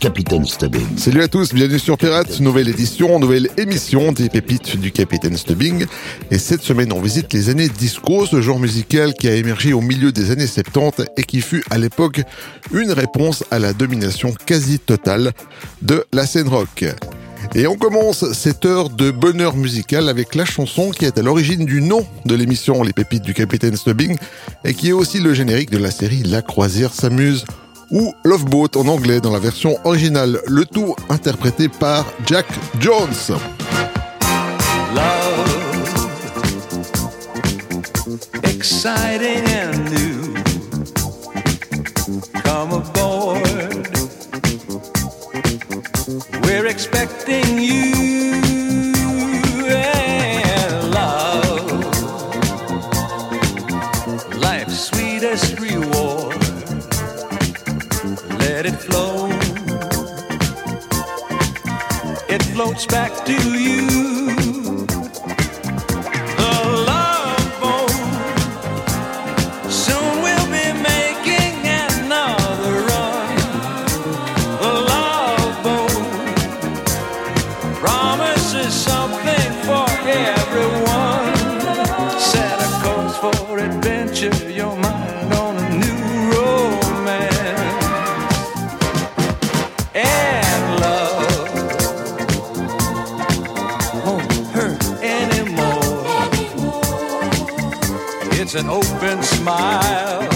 Capitaine Stubbing. Salut à tous, bienvenue sur Pirates, nouvelle édition, nouvelle émission des pépites du Capitaine Stubbing. Et cette semaine, on visite les années disco, ce genre musical qui a émergé au milieu des années 70 et qui fut à l'époque une réponse à la domination quasi totale de la scène rock. Et on commence cette heure de bonheur musical avec la chanson qui est à l'origine du nom de l'émission Les Pépites du Capitaine Stubbing et qui est aussi le générique de la série La Croisière s'amuse ou Love Boat en anglais dans la version originale, le tout interprété par Jack Jones. We're expecting you. Floats back to you. It's an open smile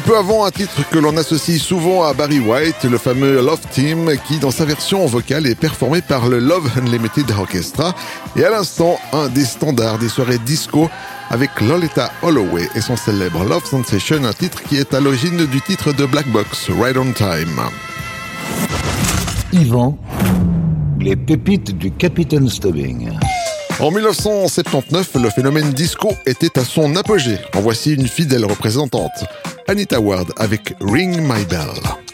Un peu avant, un titre que l'on associe souvent à Barry White, le fameux Love Team, qui dans sa version vocale est performé par le Love Unlimited Orchestra, et à l'instant, un des standards des soirées disco avec Lolita Holloway et son célèbre Love Sensation, un titre qui est à l'origine du titre de Black Box, Right on Time. Yvan, les pépites du Capitaine Stubbing. En 1979, le phénomène disco était à son apogée. En voici une fidèle représentante, Anita Ward avec Ring My Bell.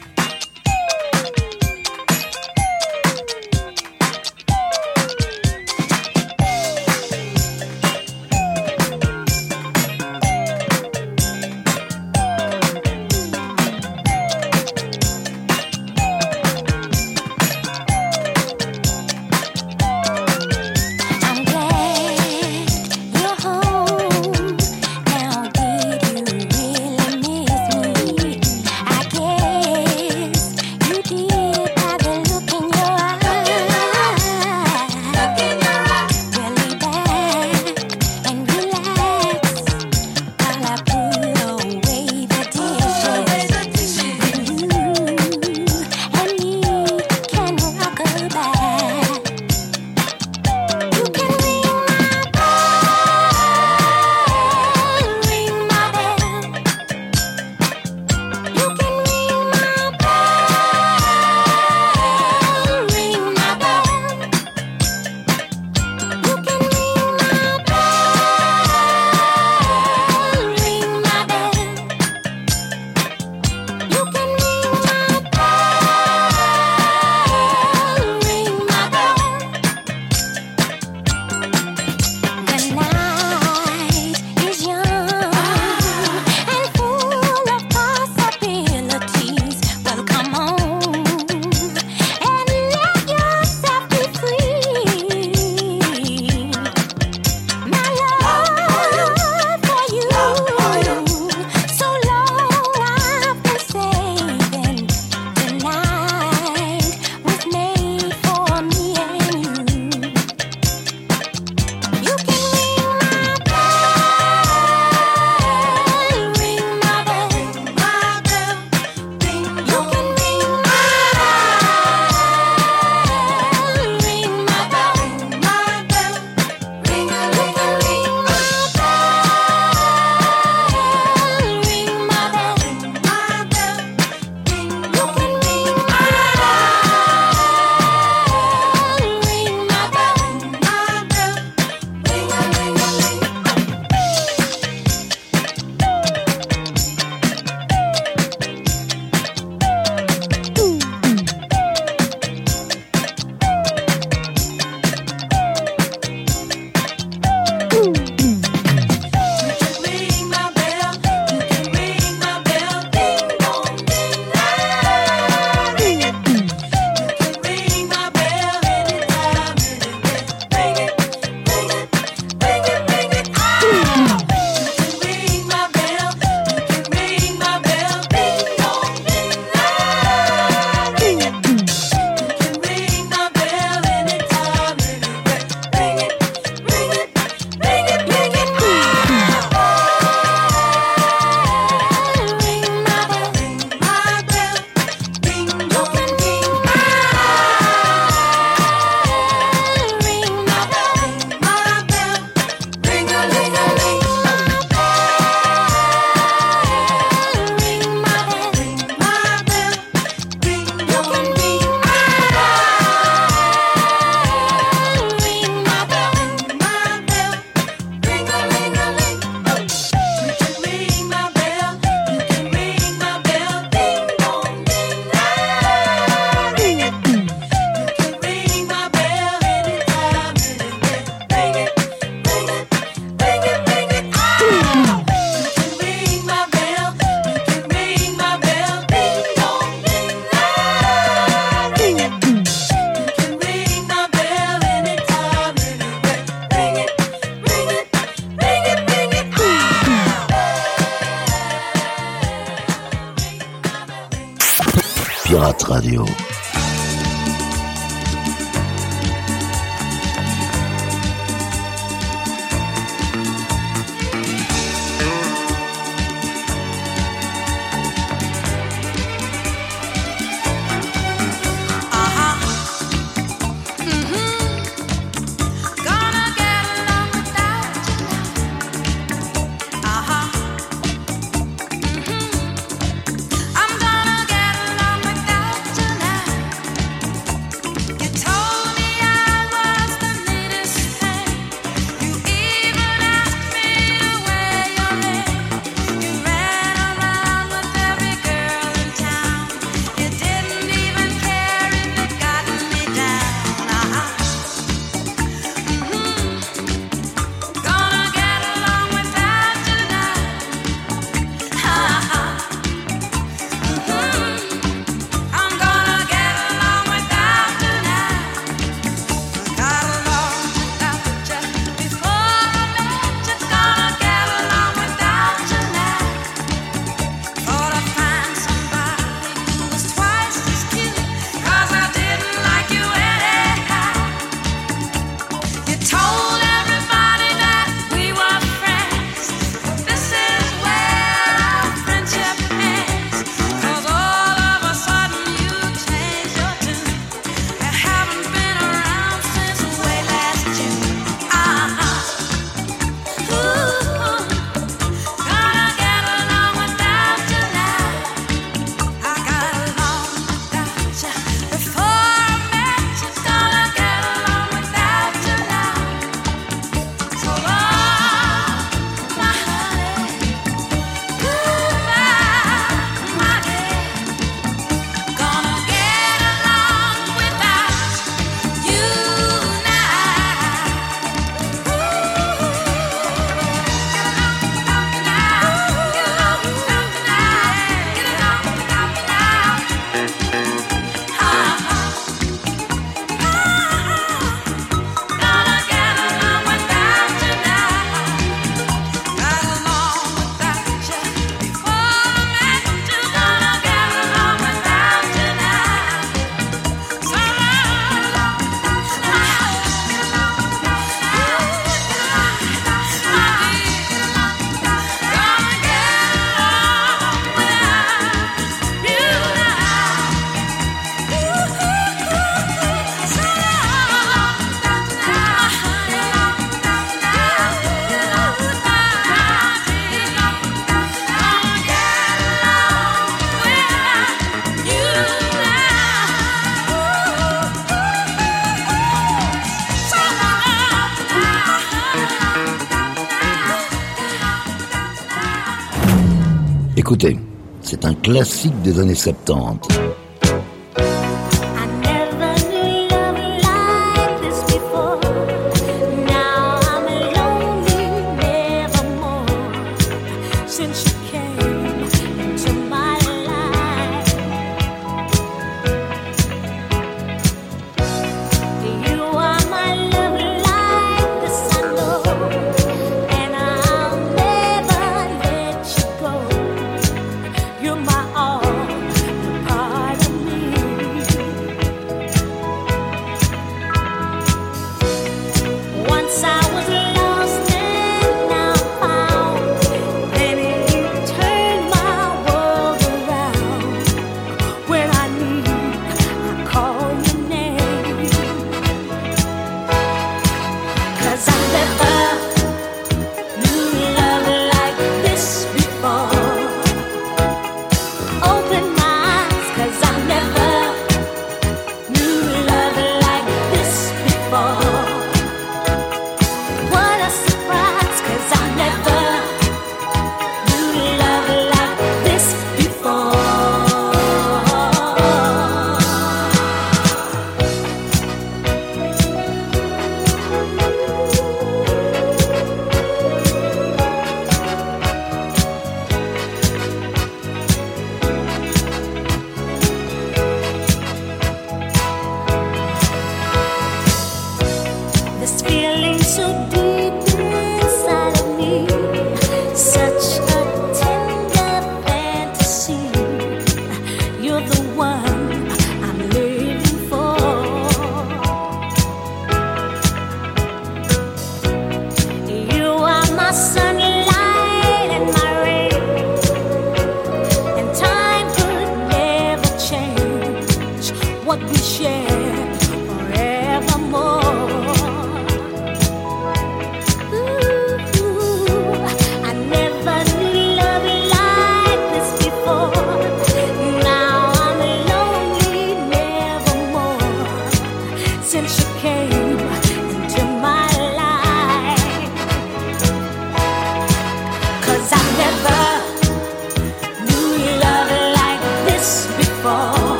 Classique des années 70.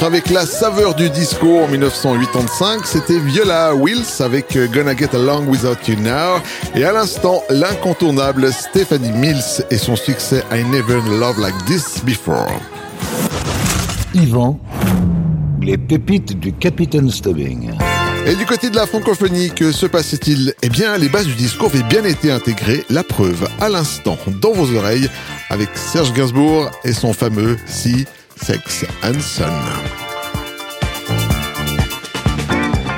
Titre avec la saveur du disco en 1985, c'était Viola Wills avec euh, Gonna Get Along Without You Now. Et à l'instant, l'incontournable Stephanie Mills et son succès I Never Loved Like This Before. Yvan, les pépites du Capitaine Stubbing. Et du côté de la francophonie, que se passait-il Eh bien, les bases du disco avaient bien été intégrées, la preuve à l'instant dans vos oreilles avec Serge Gainsbourg et son fameux Si Sex and Son.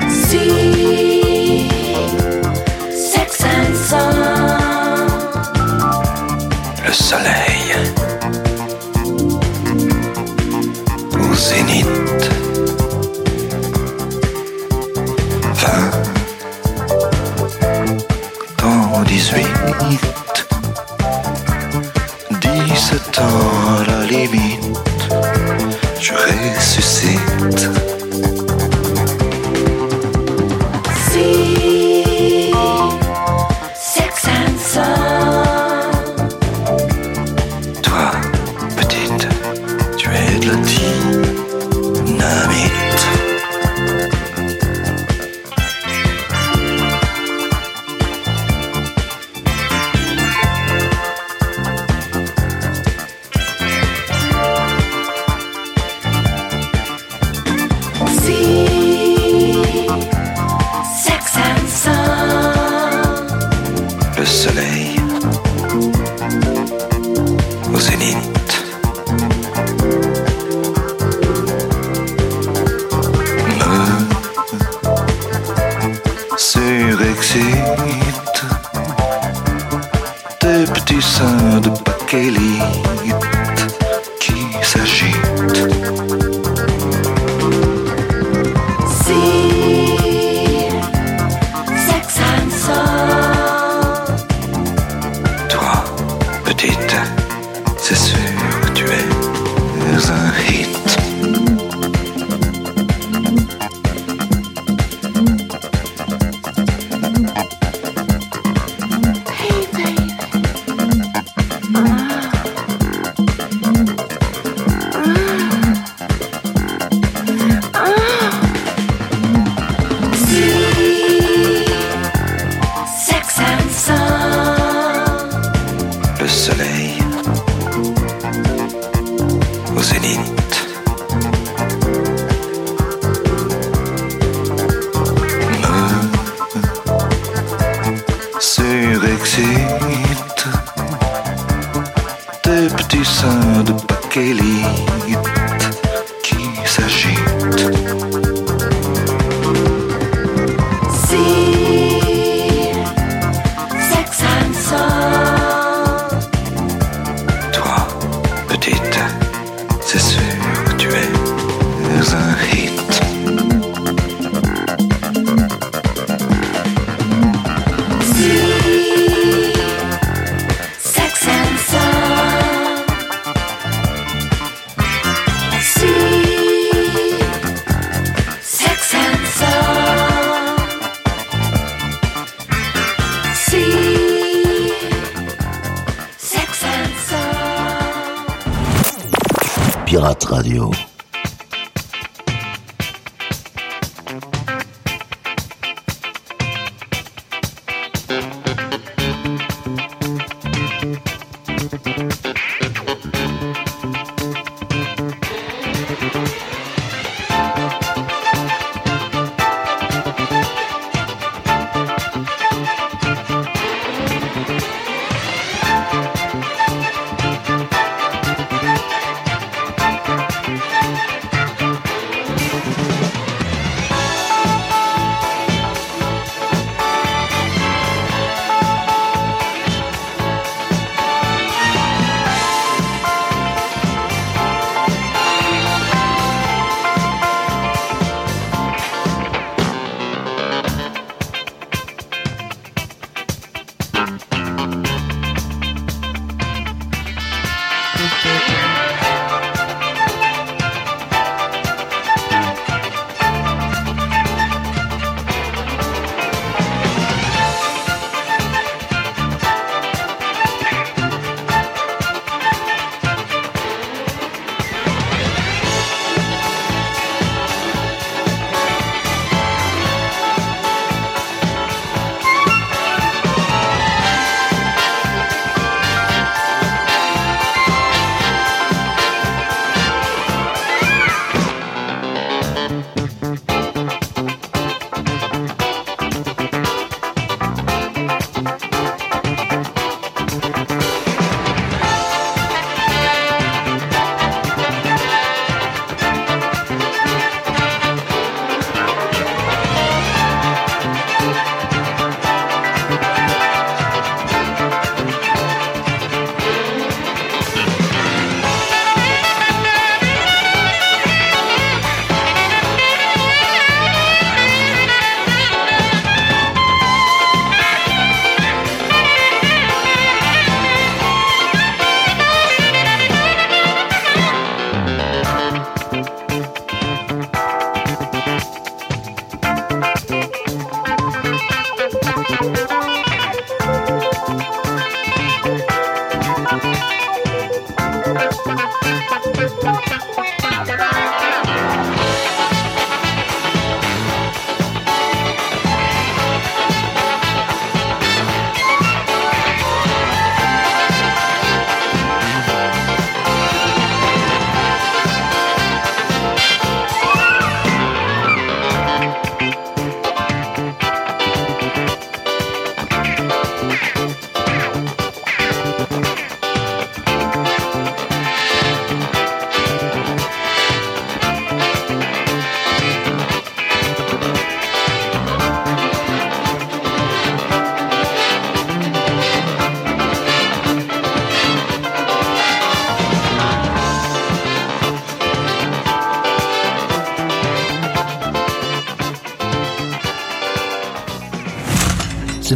See, sex and son. Le soleil au zénith. Va dans 18.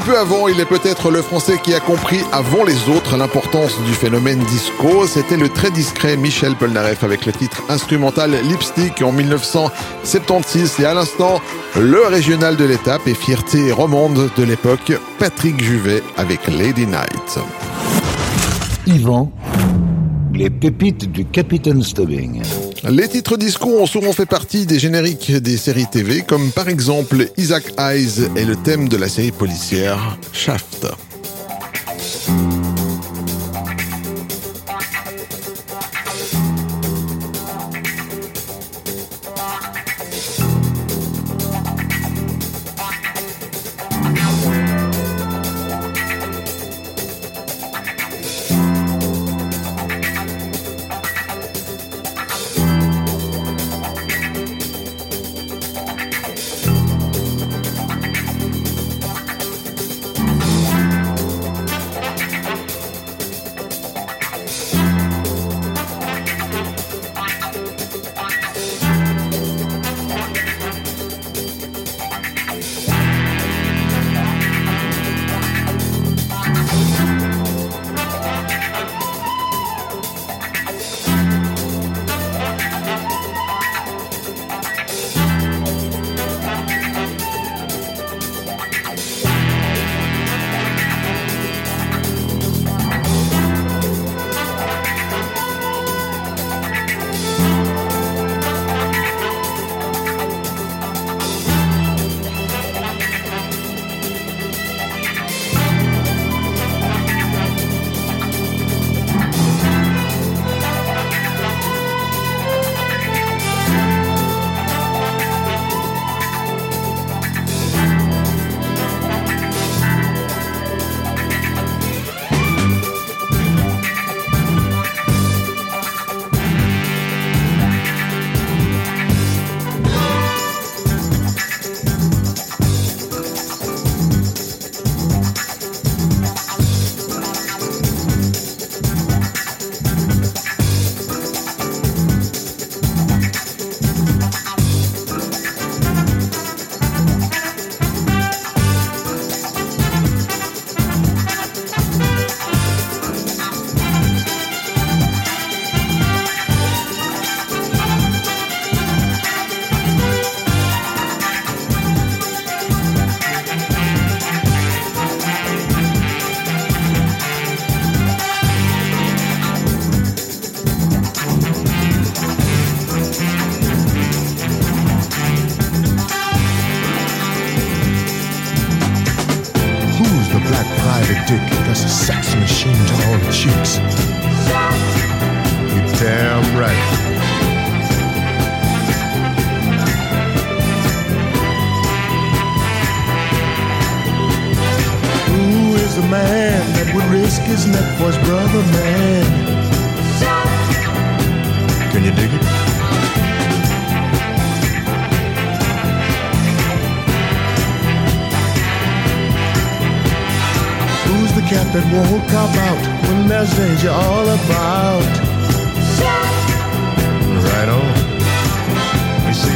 Un peu avant, il est peut-être le Français qui a compris avant les autres l'importance du phénomène disco. C'était le très discret Michel Polnareff avec le titre instrumental Lipstick en 1976 et à l'instant le régional de l'étape et fierté romande de l'époque Patrick Juvet avec Lady Night. Yvan, les pépites du Capitaine Stubbing. Les titres disco ont souvent fait partie des génériques des séries TV, comme par exemple Isaac Eyes et le thème de la série policière Shaft.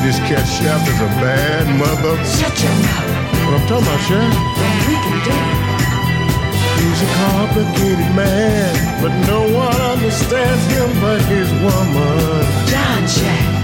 This cat shaft is a bad mother. Shut your mouth. What I'm talking about? Then we can do it. He's a complicated man, but no one understands him but his woman. John Shack.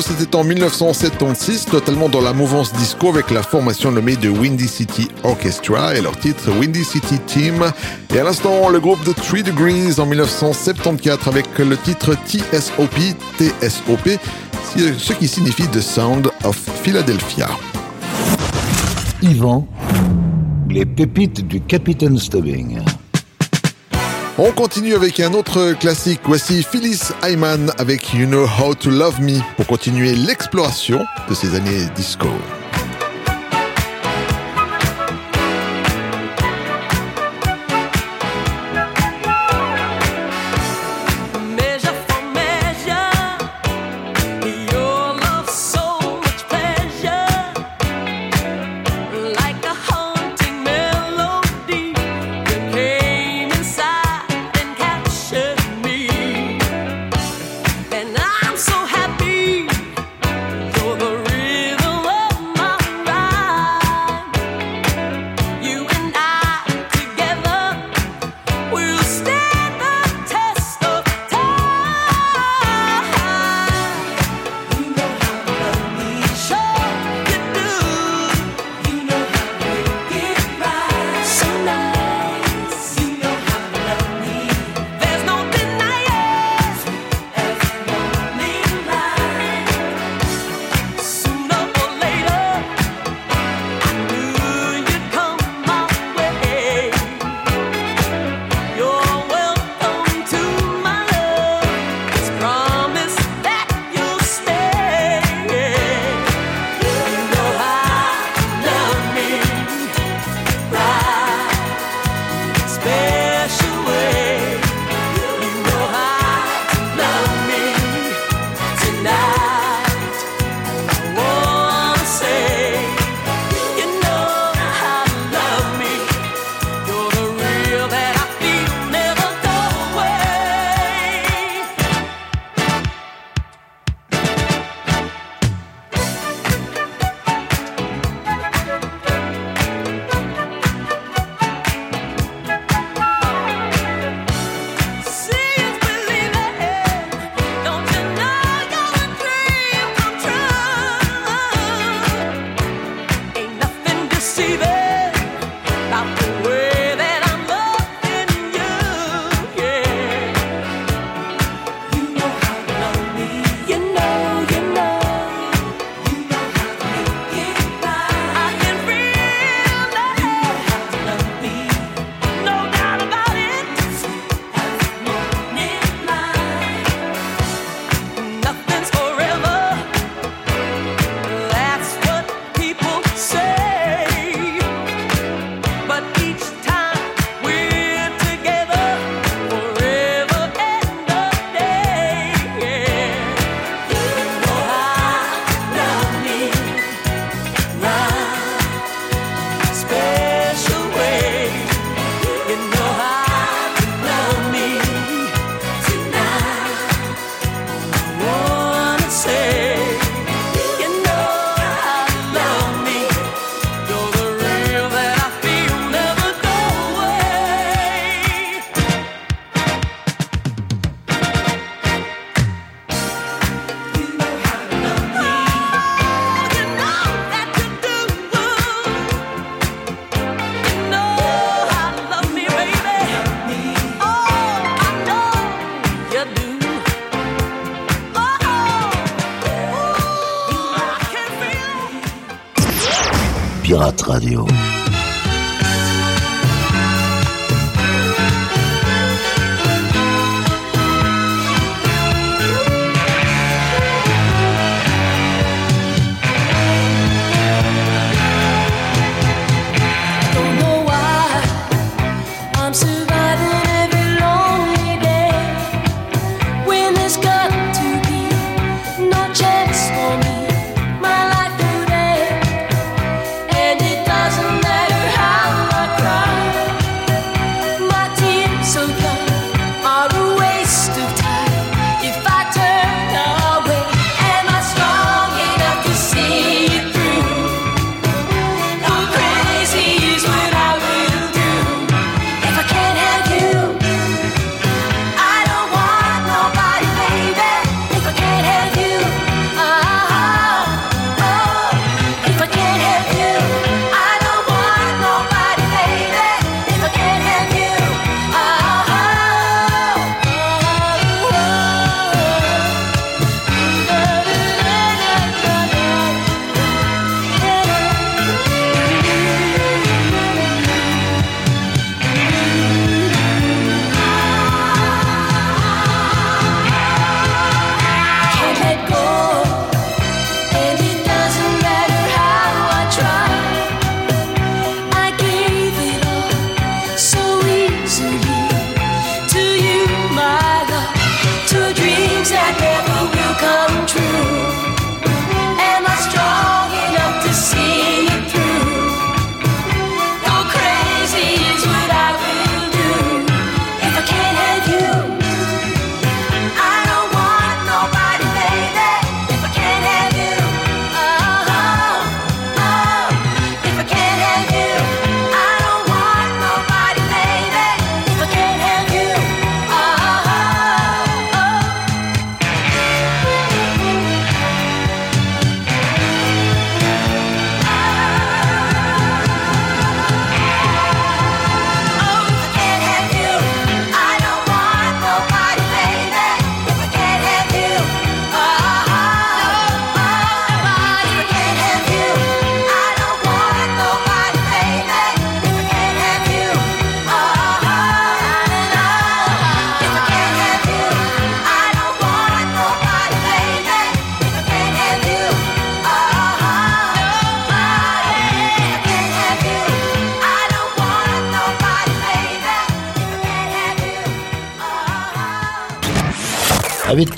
C'était en 1976, totalement dans la mouvance disco avec la formation nommée de Windy City Orchestra et leur titre Windy City Team. Et à l'instant, le groupe de 3 Degrees en 1974 avec le titre TSOP, TSOP, ce qui signifie The Sound of Philadelphia. Yvan, les pépites du Capitaine Stubbing. On continue avec un autre classique. Voici Phyllis Hyman avec You Know How to Love Me pour continuer l'exploration de ces années disco.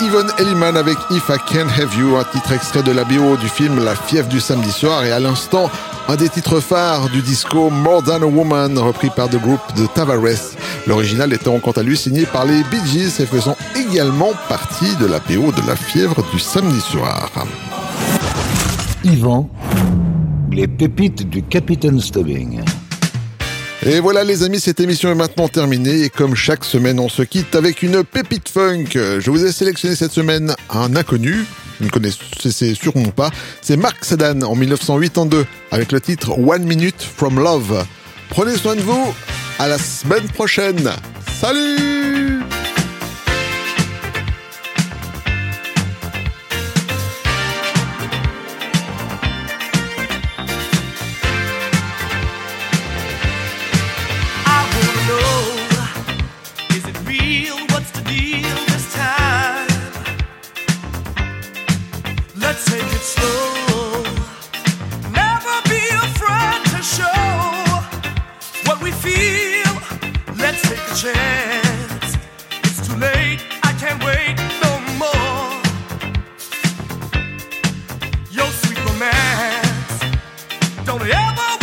Yvonne Elliman avec If I Can Have You, un titre extrait de la BO du film La fièvre du samedi soir. Et à l'instant, un des titres phares du disco More Than a Woman, repris par le groupe de Tavares. L'original étant quant à lui signé par les Bee Gees et faisant également partie de la BO de La fièvre du samedi soir. Yvan, les pépites du Capitaine Stubbing. Et voilà les amis, cette émission est maintenant terminée et comme chaque semaine on se quitte avec une pépite funk. Je vous ai sélectionné cette semaine un inconnu, vous ne connaissez sûrement pas, c'est Mark Sedan en 1982 avec le titre One Minute from Love. Prenez soin de vous, à la semaine prochaine. Salut Don't ever